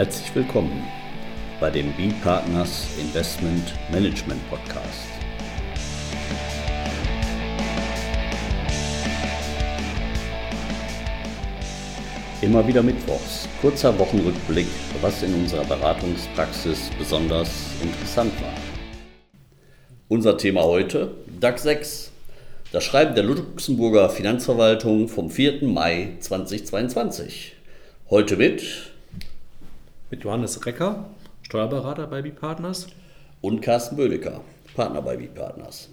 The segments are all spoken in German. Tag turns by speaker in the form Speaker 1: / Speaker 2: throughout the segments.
Speaker 1: Herzlich willkommen bei dem B-Partners Investment Management Podcast. Immer wieder Mittwochs, kurzer Wochenrückblick, was in unserer Beratungspraxis besonders interessant war. Unser Thema heute, DAX 6, das Schreiben der Luxemburger Finanzverwaltung vom 4. Mai 2022. Heute mit
Speaker 2: mit Johannes Recker, Steuerberater bei B-Partners.
Speaker 1: Und Carsten Bödecker, Partner bei B-Partners.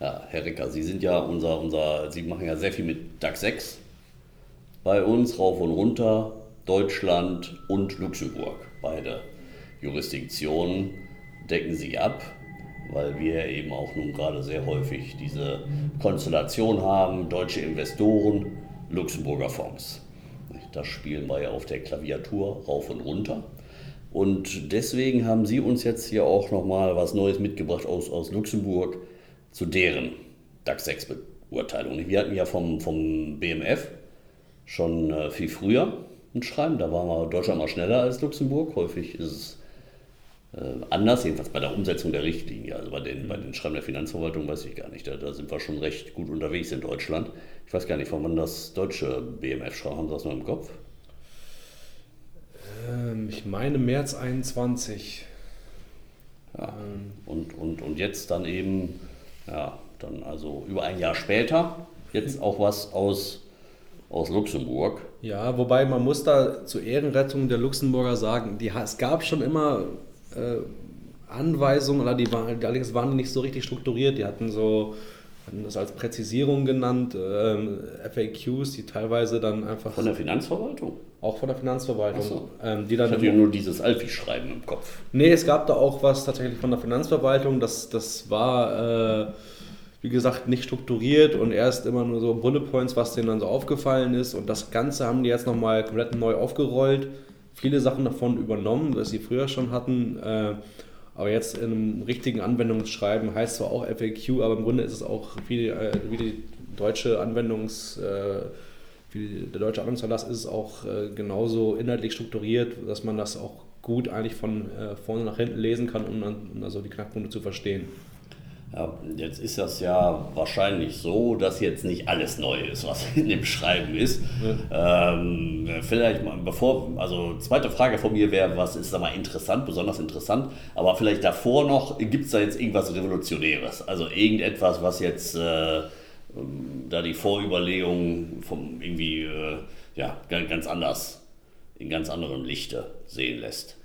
Speaker 1: Ja, Herr Recker, Sie sind ja unser, unser, Sie machen ja sehr viel mit DAX 6 bei uns, rauf und runter, Deutschland und Luxemburg. Beide Jurisdiktionen decken Sie ab, weil wir eben auch nun gerade sehr häufig diese Konstellation haben, deutsche Investoren, Luxemburger Fonds. Das spielen wir ja auf der Klaviatur rauf und runter. Und deswegen haben Sie uns jetzt hier auch nochmal was Neues mitgebracht aus, aus Luxemburg zu deren DAX 6 Beurteilung. Wir hatten ja vom, vom BMF schon äh, viel früher ein Schreiben, da waren wir Deutschland mal schneller als Luxemburg. Häufig ist es anders, jedenfalls bei der Umsetzung der Richtlinie. Also bei den, bei den Schreiben der Finanzverwaltung weiß ich gar nicht. Da, da, sind wir schon recht gut unterwegs in Deutschland. Ich weiß gar nicht, von wann das deutsche BMF schreibt. Haben Sie das noch im Kopf?
Speaker 2: Ähm, ich meine März 21.
Speaker 1: Ja. Und, und, und jetzt dann eben, ja, dann also über ein Jahr später, jetzt auch was aus, aus Luxemburg.
Speaker 2: Ja, wobei man muss da zur Ehrenrettung der Luxemburger sagen, die, es gab schon immer äh, Anweisungen, oder die waren, allerdings waren die nicht so richtig strukturiert. Die hatten so, hatten das als Präzisierung genannt, ähm, FAQs, die teilweise dann einfach.
Speaker 1: Von der Finanzverwaltung?
Speaker 2: Auch von der Finanzverwaltung.
Speaker 1: So. Ähm, die dann ich hatte ja nur dieses Alfi-Schreiben im Kopf.
Speaker 2: Nee, es gab da auch was tatsächlich von der Finanzverwaltung. Das, das war. Äh, wie gesagt, nicht strukturiert und erst immer nur so Bullet Points, was denen dann so aufgefallen ist. Und das Ganze haben die jetzt nochmal komplett neu aufgerollt viele Sachen davon übernommen, was sie früher schon hatten. Äh, aber jetzt in einem richtigen Anwendungsschreiben heißt zwar auch FAQ, aber im Grunde ist es auch wie, äh, wie die deutsche Anwendungs, äh, wie der deutsche Anwendungserlass ist es auch genauso inhaltlich strukturiert, dass man das auch gut eigentlich von vorne nach hinten lesen kann, um dann also die Knackpunkte zu verstehen.
Speaker 1: Jetzt ist das ja wahrscheinlich so, dass jetzt nicht alles neu ist, was in dem Schreiben ist. Ja. Ähm, vielleicht mal, bevor, also zweite Frage von mir wäre, was ist da mal interessant, besonders interessant, aber vielleicht davor noch, gibt es da jetzt irgendwas Revolutionäres? Also irgendetwas, was jetzt äh, ähm, da die Vorüberlegungen vom irgendwie äh, ja, ganz anders, in ganz anderem Lichte sehen lässt?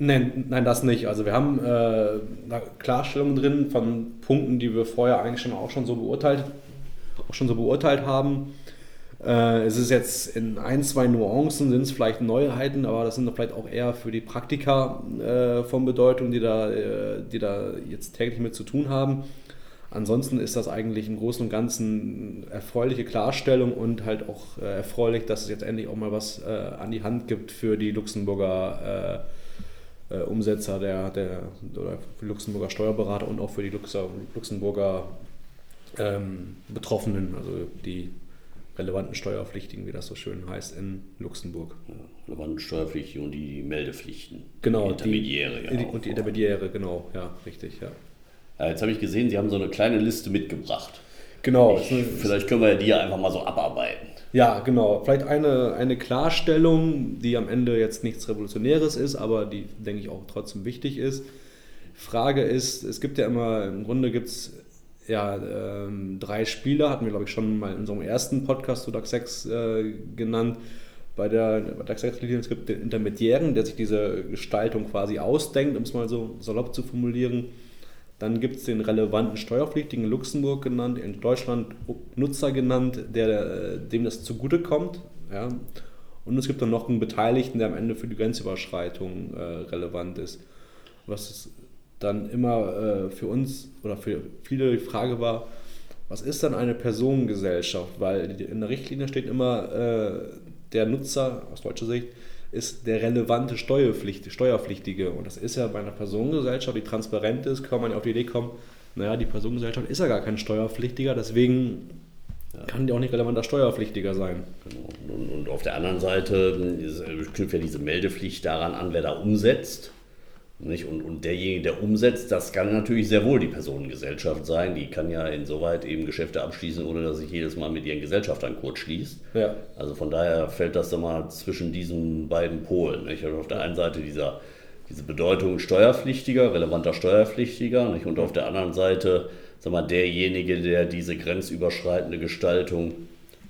Speaker 2: Nein, nein, das nicht. Also wir haben äh, Klarstellungen drin von Punkten, die wir vorher eigentlich schon auch schon so beurteilt, auch schon so beurteilt haben. Äh, es ist jetzt in ein, zwei Nuancen sind es vielleicht Neuheiten, aber das sind vielleicht auch eher für die Praktiker äh, von Bedeutung, die da, äh, die da jetzt täglich mit zu tun haben. Ansonsten ist das eigentlich im Großen und Ganzen erfreuliche Klarstellung und halt auch äh, erfreulich, dass es jetzt endlich auch mal was äh, an die Hand gibt für die Luxemburger äh, Umsetzer der, der oder Luxemburger Steuerberater und auch für die Luxemburger ähm, Betroffenen, also die relevanten Steuerpflichtigen, wie das so schön heißt, in Luxemburg.
Speaker 1: Ja, relevanten Steuerpflichtigen und die Meldepflichten.
Speaker 2: Genau,
Speaker 1: die Intermediäre.
Speaker 2: Die, ja und die Intermediäre, genau, ja, richtig, ja.
Speaker 1: ja jetzt habe ich gesehen, Sie haben so eine kleine Liste mitgebracht.
Speaker 2: Genau.
Speaker 1: Ich, vielleicht können wir die ja einfach mal so abarbeiten.
Speaker 2: Ja, genau. Vielleicht eine, eine Klarstellung, die am Ende jetzt nichts Revolutionäres ist, aber die, denke ich, auch trotzdem wichtig ist. Frage ist, es gibt ja immer, im Grunde gibt es ja, ähm, drei Spieler, hatten wir, glaube ich, schon mal in unserem ersten Podcast zu DAX 6 äh, genannt. Bei der DAX 6 Linie, es gibt den Intermediären, der sich diese Gestaltung quasi ausdenkt, um es mal so salopp zu formulieren. Dann gibt es den relevanten Steuerpflichtigen in Luxemburg genannt, in Deutschland Nutzer genannt, der, dem das zugutekommt. Ja. Und es gibt dann noch einen Beteiligten, der am Ende für die Grenzüberschreitung äh, relevant ist. Was dann immer äh, für uns oder für viele die Frage war, was ist dann eine Personengesellschaft? Weil in der Richtlinie steht immer äh, der Nutzer aus deutscher Sicht ist der relevante Steuerpflicht, Steuerpflichtige. Und das ist ja bei einer Personengesellschaft, die transparent ist, kann man ja auf die Idee kommen, naja, die Personengesellschaft ist ja gar kein Steuerpflichtiger, deswegen ja. kann die auch nicht relevanter Steuerpflichtiger sein.
Speaker 1: Genau. Und, und, auf der anderen Seite knüpft ja diese Meldepflicht daran an, wer da umsetzt. Nicht? Und, und derjenige, der umsetzt, das kann natürlich sehr wohl die Personengesellschaft sein. Die kann ja insoweit eben Geschäfte abschließen, ohne dass sich jedes Mal mit ihren Gesellschaftern kurz schließt. Ja. Also von daher fällt das dann mal zwischen diesen beiden Polen. Nicht? Also auf der einen Seite dieser, diese Bedeutung Steuerpflichtiger, relevanter Steuerpflichtiger, nicht? und auf der anderen Seite sag mal, derjenige, der diese grenzüberschreitende Gestaltung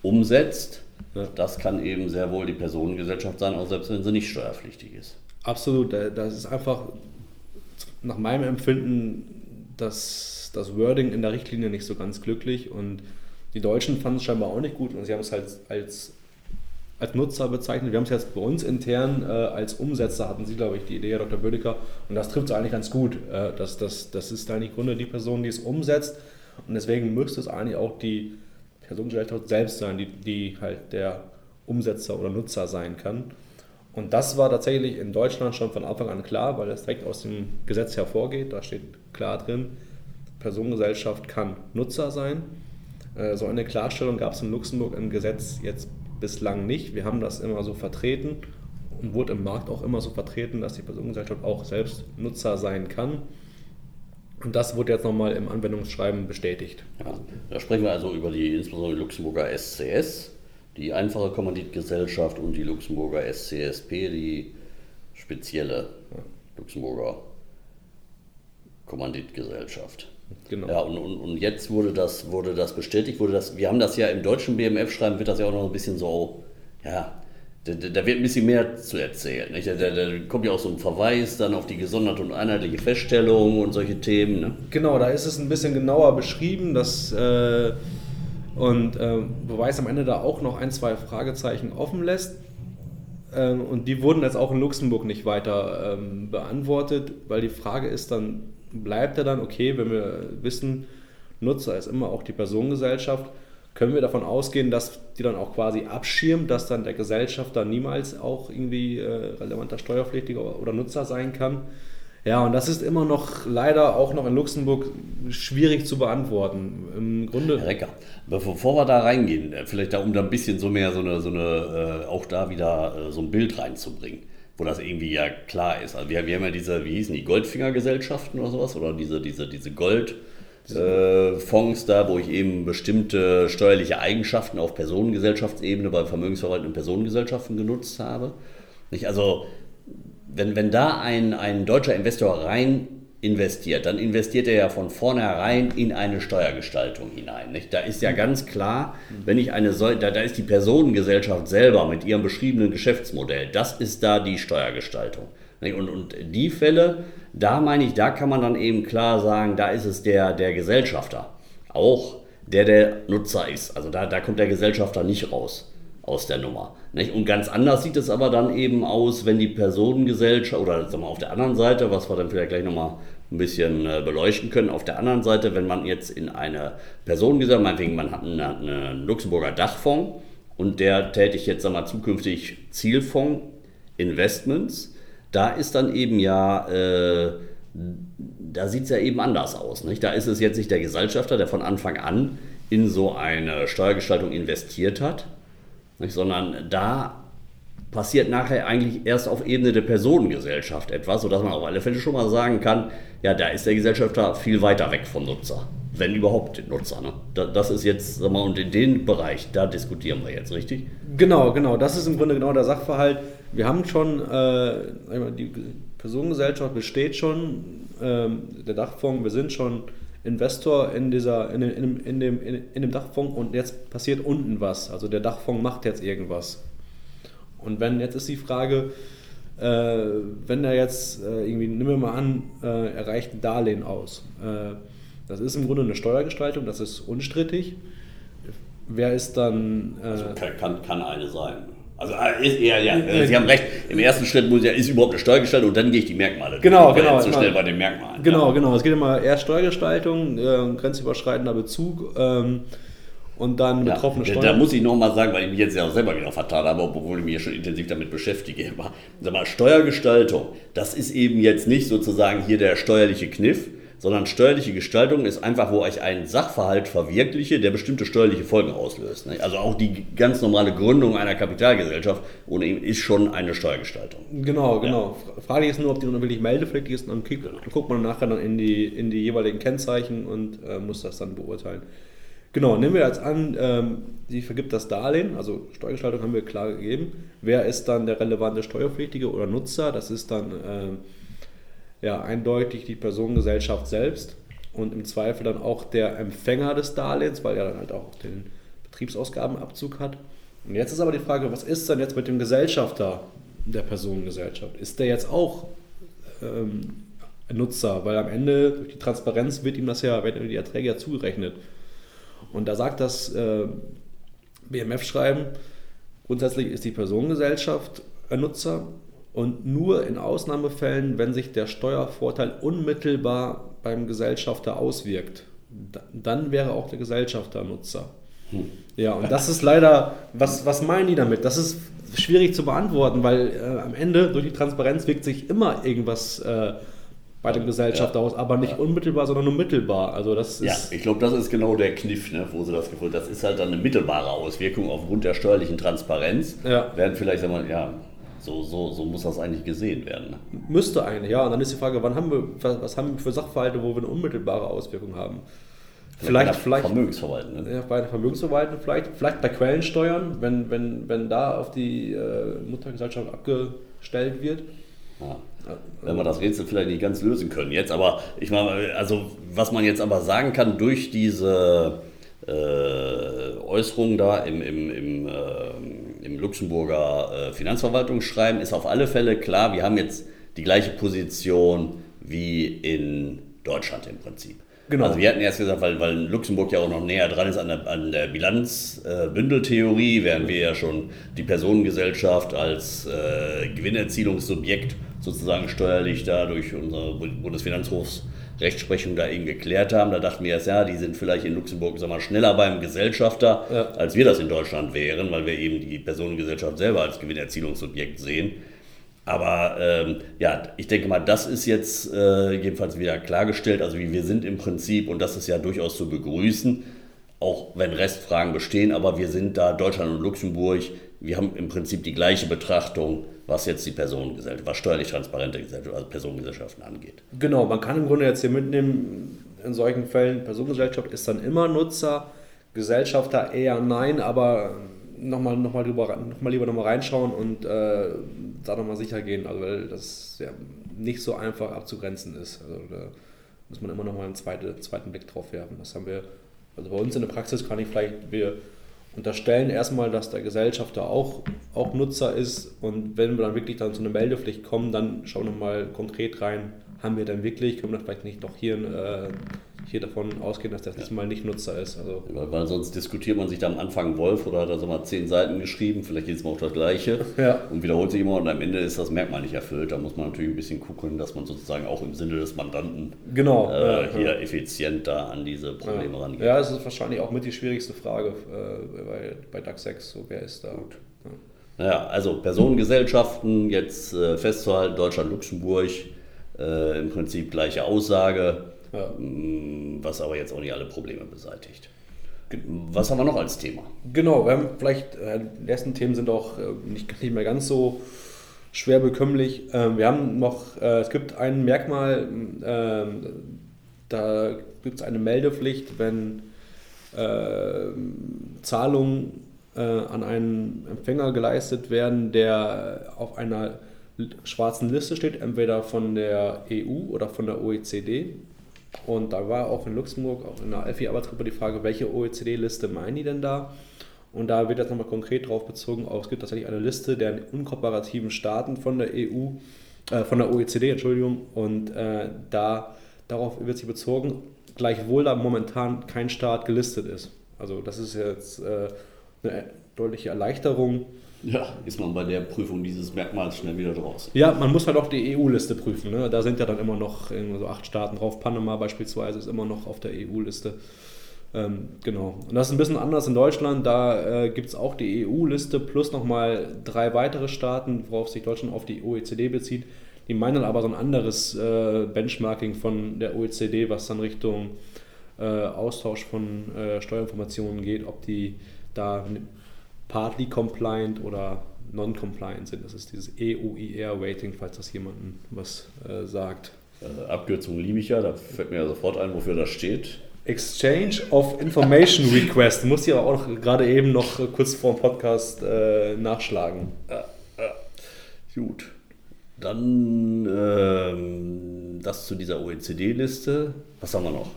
Speaker 1: umsetzt. Ja. Das kann eben sehr wohl die Personengesellschaft sein, auch selbst wenn sie nicht steuerpflichtig ist.
Speaker 2: Absolut, das ist einfach nach meinem Empfinden das, das Wording in der Richtlinie nicht so ganz glücklich und die Deutschen fanden es scheinbar auch nicht gut und sie haben es halt als, als Nutzer bezeichnet. Wir haben es jetzt bei uns intern äh, als Umsetzer, hatten Sie, glaube ich, die Idee, Herr Dr. Bödecker, und das trifft es eigentlich ganz gut. Äh, das, das, das ist eigentlich im Grunde die Person, die es umsetzt und deswegen müsste es eigentlich auch die Personengesellschaft selbst sein, die, die halt der Umsetzer oder Nutzer sein kann. Und das war tatsächlich in Deutschland schon von Anfang an klar, weil das direkt aus dem Gesetz hervorgeht. Da steht klar drin, Personengesellschaft kann Nutzer sein. Äh, so eine Klarstellung gab es in Luxemburg im Gesetz jetzt bislang nicht. Wir haben das immer so vertreten und wurde im Markt auch immer so vertreten, dass die Personengesellschaft auch selbst Nutzer sein kann. Und das wurde jetzt nochmal im Anwendungsschreiben bestätigt.
Speaker 1: Ja, da sprechen wir also über die insbesondere Luxemburger SCS die einfache Kommanditgesellschaft und die Luxemburger SCSP, die spezielle Luxemburger Kommanditgesellschaft. Genau. Ja, und, und, und jetzt wurde das, wurde das bestätigt, wurde das, wir haben das ja im deutschen BMF-Schreiben, wird das ja auch noch ein bisschen so, ja, da, da wird ein bisschen mehr zu erzählen. Nicht? Da, da, da, kommt ja auch so ein Verweis dann auf die gesonderte und einheitliche Feststellung und solche Themen. Ne?
Speaker 2: Genau, da ist es ein bisschen genauer beschrieben, dass äh, und äh, wobei es am Ende da auch noch ein, zwei Fragezeichen offen lässt. Ähm, und die wurden jetzt auch in Luxemburg nicht weiter ähm, beantwortet, weil die Frage ist dann, bleibt er dann, okay, wenn wir wissen, Nutzer ist immer auch die Personengesellschaft, können wir davon ausgehen, dass die dann auch quasi abschirmt, dass dann der Gesellschafter niemals auch irgendwie äh, relevanter Steuerpflichtiger oder Nutzer sein kann? Ja, und das ist immer noch leider auch noch in Luxemburg schwierig zu beantworten. Im Grunde.
Speaker 1: Herr Recker, bevor wir da reingehen, äh, vielleicht da, um da ein bisschen so mehr so eine, so eine äh, auch da wieder äh, so ein Bild reinzubringen, wo das irgendwie ja klar ist. Also wir, wir haben ja diese, wie hießen die, Goldfingergesellschaften oder sowas, oder diese, diese, diese Gold. Fonds da, wo ich eben bestimmte steuerliche Eigenschaften auf Personengesellschaftsebene bei vermögensverwaltenden Personengesellschaften genutzt habe. Nicht? Also wenn, wenn da ein, ein deutscher Investor rein investiert, dann investiert er ja von vornherein in eine Steuergestaltung hinein. Nicht? Da ist ja ganz klar, wenn ich eine da, da ist die Personengesellschaft selber mit ihrem beschriebenen Geschäftsmodell, das ist da die Steuergestaltung. Und, und die Fälle, da meine ich, da kann man dann eben klar sagen, da ist es der, der Gesellschafter. Auch der der Nutzer ist. Also da, da kommt der Gesellschafter nicht raus aus der Nummer. Nicht? Und ganz anders sieht es aber dann eben aus, wenn die Personengesellschaft, oder sagen wir auf der anderen Seite, was wir dann vielleicht gleich nochmal ein bisschen äh, beleuchten können, auf der anderen Seite, wenn man jetzt in eine Personengesellschaft, meinetwegen man hat einen, einen Luxemburger Dachfonds und der tätigt jetzt sagen wir, zukünftig Zielfonds Investments, da ist dann eben ja, äh, da sieht es ja eben anders aus. Nicht? Da ist es jetzt nicht der Gesellschafter, der von Anfang an in so eine Steuergestaltung investiert hat, nicht? Sondern da passiert nachher eigentlich erst auf Ebene der Personengesellschaft etwas, sodass man auf alle Fälle schon mal sagen kann, ja, da ist der Gesellschafter viel weiter weg vom Nutzer, wenn überhaupt den Nutzer. Ne? das ist jetzt, sag mal, und in den Bereich, da diskutieren wir jetzt, richtig?
Speaker 2: Genau, genau, das ist im Grunde genau der Sachverhalt. Wir haben schon, äh, die Personengesellschaft besteht schon, äh, der Dachfonds, wir sind schon Investor in, dieser, in, in, in, dem, in, in dem Dachfonds und jetzt passiert unten was. Also der Dachfonds macht jetzt irgendwas. Und wenn, jetzt ist die Frage, äh, wenn er jetzt äh, irgendwie, nehmen wir mal an, äh, er reicht ein Darlehen aus. Äh, das ist im Grunde eine Steuergestaltung, das ist unstrittig. Wer ist dann.
Speaker 1: Äh, also kann, kann eine sein. Also äh, ist, ja, ja, äh, Sie haben recht. Im ersten Schritt muss ja, ist überhaupt eine Steuergestaltung und dann gehe ich die Merkmale.
Speaker 2: Genau, genau.
Speaker 1: Zu schnell bei den Merkmalen.
Speaker 2: Genau, ja. genau. Es geht immer erst Steuergestaltung, äh, grenzüberschreitender Bezug. Ähm, und dann ja, betroffene Steuern.
Speaker 1: Da muss ich nochmal sagen, weil ich mich jetzt ja auch selber wieder vertan habe, obwohl ich mich ja schon intensiv damit beschäftige. Aber, sag mal, Steuergestaltung, das ist eben jetzt nicht sozusagen hier der steuerliche Kniff, sondern steuerliche Gestaltung ist einfach, wo ich einen Sachverhalt verwirkliche, der bestimmte steuerliche Folgen auslöst. Also auch die ganz normale Gründung einer Kapitalgesellschaft ohne ihn ist schon eine Steuergestaltung.
Speaker 2: Genau, genau. Ja. Frage ist nur, ob die nun wirklich meldepflichtig ist. Dann, dann guckt man nachher dann in die, in die jeweiligen Kennzeichen und äh, muss das dann beurteilen. Genau, nehmen wir jetzt an, ähm, sie vergibt das Darlehen, also Steuergestaltung haben wir klar gegeben. Wer ist dann der relevante Steuerpflichtige oder Nutzer? Das ist dann ähm, ja, eindeutig die Personengesellschaft selbst und im Zweifel dann auch der Empfänger des Darlehens, weil er dann halt auch den Betriebsausgabenabzug hat. Und jetzt ist aber die Frage, was ist dann jetzt mit dem Gesellschafter der Personengesellschaft? Ist der jetzt auch ähm, Nutzer? Weil am Ende durch die Transparenz wird ihm das ja, werden die Erträge ja zugerechnet. Und da sagt das äh, BMF-Schreiben, grundsätzlich ist die Personengesellschaft ein Nutzer und nur in Ausnahmefällen, wenn sich der Steuervorteil unmittelbar beim Gesellschafter auswirkt, dann wäre auch der Gesellschafter Nutzer. Hm. Ja, und das ist leider, was, was meinen die damit? Das ist schwierig zu beantworten, weil äh, am Ende durch die Transparenz wirkt sich immer irgendwas äh, bei dem Gesellschafter ja. aus, aber nicht ja. unmittelbar, sondern nur mittelbar. Also das
Speaker 1: ja, ich glaube, das ist genau der Kniff, ne, wo sie das gefunden Das ist halt dann eine mittelbare Auswirkung aufgrund der steuerlichen Transparenz. Ja. Werden vielleicht, sagen wir, ja, so, so, so muss das eigentlich gesehen werden. Ne?
Speaker 2: Müsste eigentlich, ja. Und dann ist die Frage, wann haben wir, was, haben wir für Sachverhalte, wo wir eine unmittelbare Auswirkung haben?
Speaker 1: Vielleicht, vielleicht, Vermögensverwalten.
Speaker 2: Ne? Ja, bei der Vermögensverwaltung vielleicht, vielleicht bei Quellensteuern, wenn, wenn, wenn da auf die äh, Muttergesellschaft abgestellt wird.
Speaker 1: Ja wenn wir das Rätsel vielleicht nicht ganz lösen können jetzt. Aber ich meine, also was man jetzt aber sagen kann, durch diese äh, Äußerung da im, im, im, äh, Luxemburger äh, Finanzverwaltungsschreiben ist auf alle Fälle klar, wir haben jetzt die gleiche Position wie in Deutschland im Prinzip. Genau. Also wir hatten erst gesagt, weil, weil Luxemburg ja auch noch näher dran ist an der, an der Bilanzbündeltheorie, äh, während wir ja schon die Personengesellschaft als äh, Gewinnerzielungssubjekt sozusagen steuerlich da durch unsere Bundesfinanzhofs Rechtsprechung da eben geklärt haben. Da dachten wir erst, ja, die sind vielleicht in Luxemburg sag mal, schneller beim Gesellschafter, ja. als wir das in Deutschland wären, weil wir eben die Personengesellschaft selber als Gewinnerzielungsobjekt sehen. Aber ähm, ja, ich denke mal, das ist jetzt äh, jedenfalls wieder klargestellt. Also wie wir sind im Prinzip, und das ist ja durchaus zu begrüßen, auch wenn Restfragen bestehen, aber wir sind da, Deutschland und Luxemburg, wir haben im Prinzip die gleiche Betrachtung was jetzt die Personengesellschaft, was steuerlich transparente Gesellschaft, also Personengesellschaften angeht.
Speaker 2: Genau, man kann im Grunde jetzt hier mitnehmen, in solchen Fällen, Personengesellschaft ist dann immer Nutzer, Gesellschafter eher nein, aber nochmal noch mal noch lieber nochmal reinschauen und äh, da nochmal sicher gehen, also weil das ja nicht so einfach abzugrenzen ist. Also da muss man immer nochmal einen zweite, zweiten Blick drauf werfen. Das haben wir, also bei uns in der Praxis kann ich vielleicht, wir unterstellen erstmal, dass der Gesellschafter auch, auch Nutzer ist. Und wenn wir dann wirklich dann zu einer Meldepflicht kommen, dann schauen wir mal konkret rein, haben wir denn wirklich, können wir vielleicht nicht doch hier äh, hier davon ausgehen, dass das ja. diesmal nicht Nutzer ist. Also
Speaker 1: weil, weil, sonst diskutiert man sich da am Anfang Wolf oder hat er so mal zehn Seiten geschrieben, vielleicht jedes Mal auch das Gleiche ja. und wiederholt sich immer und am Ende ist das Merkmal nicht erfüllt. Da muss man natürlich ein bisschen gucken, dass man sozusagen auch im Sinne des Mandanten
Speaker 2: genau,
Speaker 1: äh, ja, hier effizient da an diese Probleme rangeht.
Speaker 2: Ja, es ist wahrscheinlich auch mit die schwierigste Frage äh, bei, bei DAX 6, so wer ist da. Gut.
Speaker 1: Naja, also Personengesellschaften, jetzt äh, festzuhalten, Deutschland, Luxemburg, äh, im Prinzip gleiche Aussage ja. Mm, was aber jetzt auch nicht alle Probleme beseitigt. Was haben wir noch als Thema?
Speaker 2: Genau, wir haben vielleicht, äh, die ersten Themen sind auch äh, nicht, nicht mehr ganz so schwer bekömmlich. Ähm, wir haben noch, äh, es gibt ein Merkmal, ähm, da gibt es eine Meldepflicht, wenn Zahlungen an einen Empfänger geleistet werden, der auf einer schwarzen Liste steht, entweder von der EU oder von der OECD. Und da war auch in Luxemburg, auch in der Alfie-Arbeitsgruppe die Frage, welche OECD-Liste meinen die denn da? Und da wird jetzt nochmal konkret drauf bezogen, auch es gibt tatsächlich eine Liste der unkooperativen Staaten von der EU, äh, von der OECD, Entschuldigung, und äh, da darauf wird sich bezogen, gleichwohl da momentan kein Staat gelistet ist. Also das ist jetzt äh, eine deutliche Erleichterung
Speaker 1: ja, ist man bei der Prüfung dieses Merkmals schnell wieder draußen.
Speaker 2: Ja, man muss halt auch die EU-Liste prüfen. Ne? Da sind ja dann immer noch so acht Staaten drauf. Panama beispielsweise ist immer noch auf der EU-Liste. Ähm, genau. Und das ist ein bisschen anders in Deutschland. Da äh, gibt es auch die EU-Liste plus nochmal drei weitere Staaten, worauf sich Deutschland auf die OECD bezieht. Die meinen aber so ein anderes äh, Benchmarking von der OECD, was dann Richtung äh, Austausch von äh, Steuerinformationen geht, ob die da partly compliant oder non-compliant sind. Das ist dieses EUIR-Rating, falls das jemandem was äh, sagt.
Speaker 1: Äh, Abkürzung liebe ich ja, da fällt mir ja sofort ein, wofür das steht.
Speaker 2: Exchange of Information Request. Muss ich aber auch gerade eben noch kurz vor dem Podcast äh, nachschlagen. Ja, ja.
Speaker 1: Gut. Dann ähm, das zu dieser OECD-Liste. Was haben wir noch?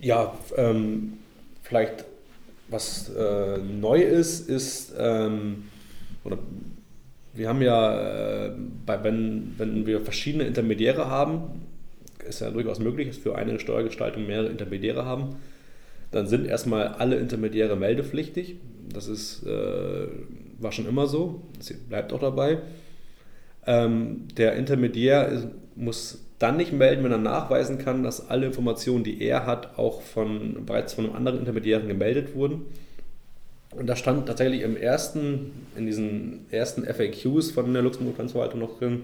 Speaker 2: Ja, ähm, vielleicht was äh, neu ist, ist, ähm, oder wir haben ja, äh, bei, wenn, wenn wir verschiedene Intermediäre haben, ist ja durchaus möglich, dass für eine Steuergestaltung mehrere Intermediäre haben, dann sind erstmal alle Intermediäre meldepflichtig. Das ist, äh, war schon immer so, das bleibt auch dabei. Ähm, der Intermediär ist, muss dann nicht melden, wenn er nachweisen kann, dass alle Informationen, die er hat, auch von, bereits von einem anderen Intermediären gemeldet wurden. Und da stand tatsächlich im ersten, in diesen ersten FAQs von der Luxemburg-Finanzverwaltung noch drin,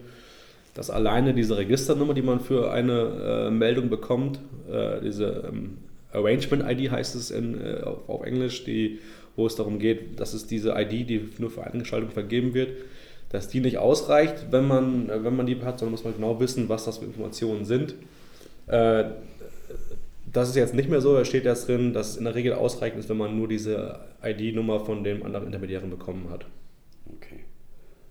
Speaker 2: dass alleine diese Registernummer, die man für eine äh, Meldung bekommt, äh, diese ähm, Arrangement-ID heißt es in, äh, auf, auf, Englisch, die, wo es darum geht, dass es diese ID, die nur für eine Gestaltung vergeben wird, dass die nicht ausreicht, wenn man, wenn man die hat, sondern muss man genau wissen, was das für Informationen sind. Äh, das ist jetzt nicht mehr so, da steht jetzt drin, dass es in der Regel ausreichend ist, wenn man nur diese ID-Nummer von dem anderen Intermediären bekommen hat.
Speaker 1: Okay.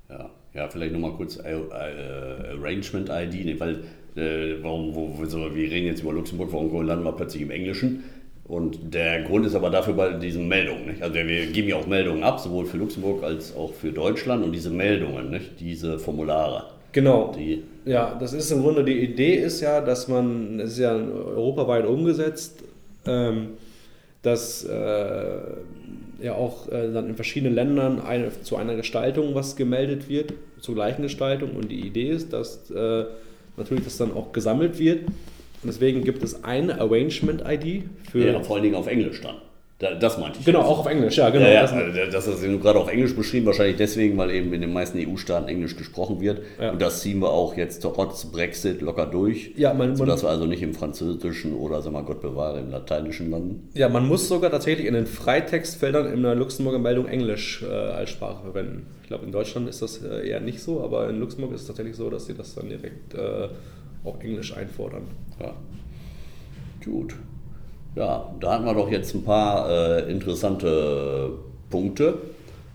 Speaker 1: Ja, ja vielleicht nochmal kurz äh, äh, Arrangement-ID, ne, weil äh, warum, wo, wo, wir reden jetzt über Luxemburg, warum landen wir plötzlich im Englischen? Und der Grund ist aber dafür bei diesen Meldungen. Nicht? Also wir geben ja auch Meldungen ab, sowohl für Luxemburg als auch für Deutschland. Und diese Meldungen, nicht? diese Formulare.
Speaker 2: Genau. Die, ja, das ist im Grunde die Idee ist ja, dass man, es ist ja europaweit umgesetzt, ähm, dass äh, ja auch äh, dann in verschiedenen Ländern eine, zu einer Gestaltung was gemeldet wird, zur gleichen Gestaltung. Und die Idee ist, dass äh, natürlich das dann auch gesammelt wird und deswegen gibt es eine Arrangement-ID
Speaker 1: für. Ja, vor allen Dingen auf Englisch dann. Das meinte ich.
Speaker 2: Genau, auch auf Englisch, ja, genau.
Speaker 1: Ja, ja, das, also, das ist gerade auf Englisch beschrieben, wahrscheinlich deswegen, weil eben in den meisten EU-Staaten Englisch gesprochen wird. Ja. Und das ziehen wir auch jetzt trotz Brexit locker durch. Ja, man, sodass wir also nicht im Französischen oder, sag mal, Gott bewahre, im Lateinischen landen.
Speaker 2: Ja, man muss sogar tatsächlich in den Freitextfeldern in der Luxemburger Meldung Englisch äh, als Sprache verwenden. Ich glaube, in Deutschland ist das äh, eher nicht so, aber in Luxemburg ist es tatsächlich so, dass sie das dann direkt äh, auch Englisch einfordern.
Speaker 1: Ja. Gut. Ja, da hatten wir doch jetzt ein paar äh, interessante Punkte.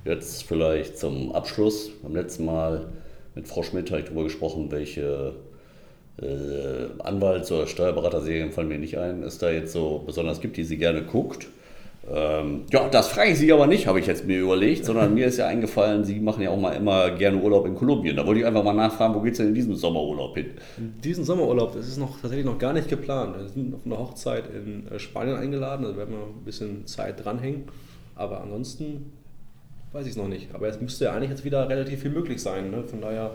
Speaker 1: Jetzt vielleicht zum Abschluss. Beim letzten Mal mit Frau Schmidt habe ich darüber gesprochen, welche äh, Anwalts- oder Steuerberaterserien fallen mir nicht ein, es da jetzt so besonders gibt, die sie gerne guckt. Ähm, ja, das frage ich Sie aber nicht, habe ich jetzt mir überlegt, sondern mir ist ja eingefallen, Sie machen ja auch mal immer gerne Urlaub in Kolumbien. Da wollte ich einfach mal nachfragen, wo geht es denn in diesem Sommerurlaub hin?
Speaker 2: Diesen Sommerurlaub, das ist noch tatsächlich noch gar nicht geplant. Wir sind auf eine Hochzeit in äh, Spanien eingeladen, also werden wir ein bisschen Zeit dranhängen. Aber ansonsten weiß ich es noch nicht. Aber es müsste ja eigentlich jetzt wieder relativ viel möglich sein. Ne? Von daher.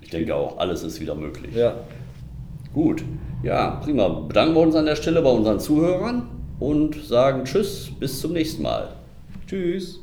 Speaker 1: Ich denke auch, alles ist wieder möglich.
Speaker 2: Ja.
Speaker 1: Gut. Ja, prima. Bedanken wir uns an der Stelle bei unseren Zuhörern und sagen Tschüss, bis zum nächsten Mal.
Speaker 2: Tschüss.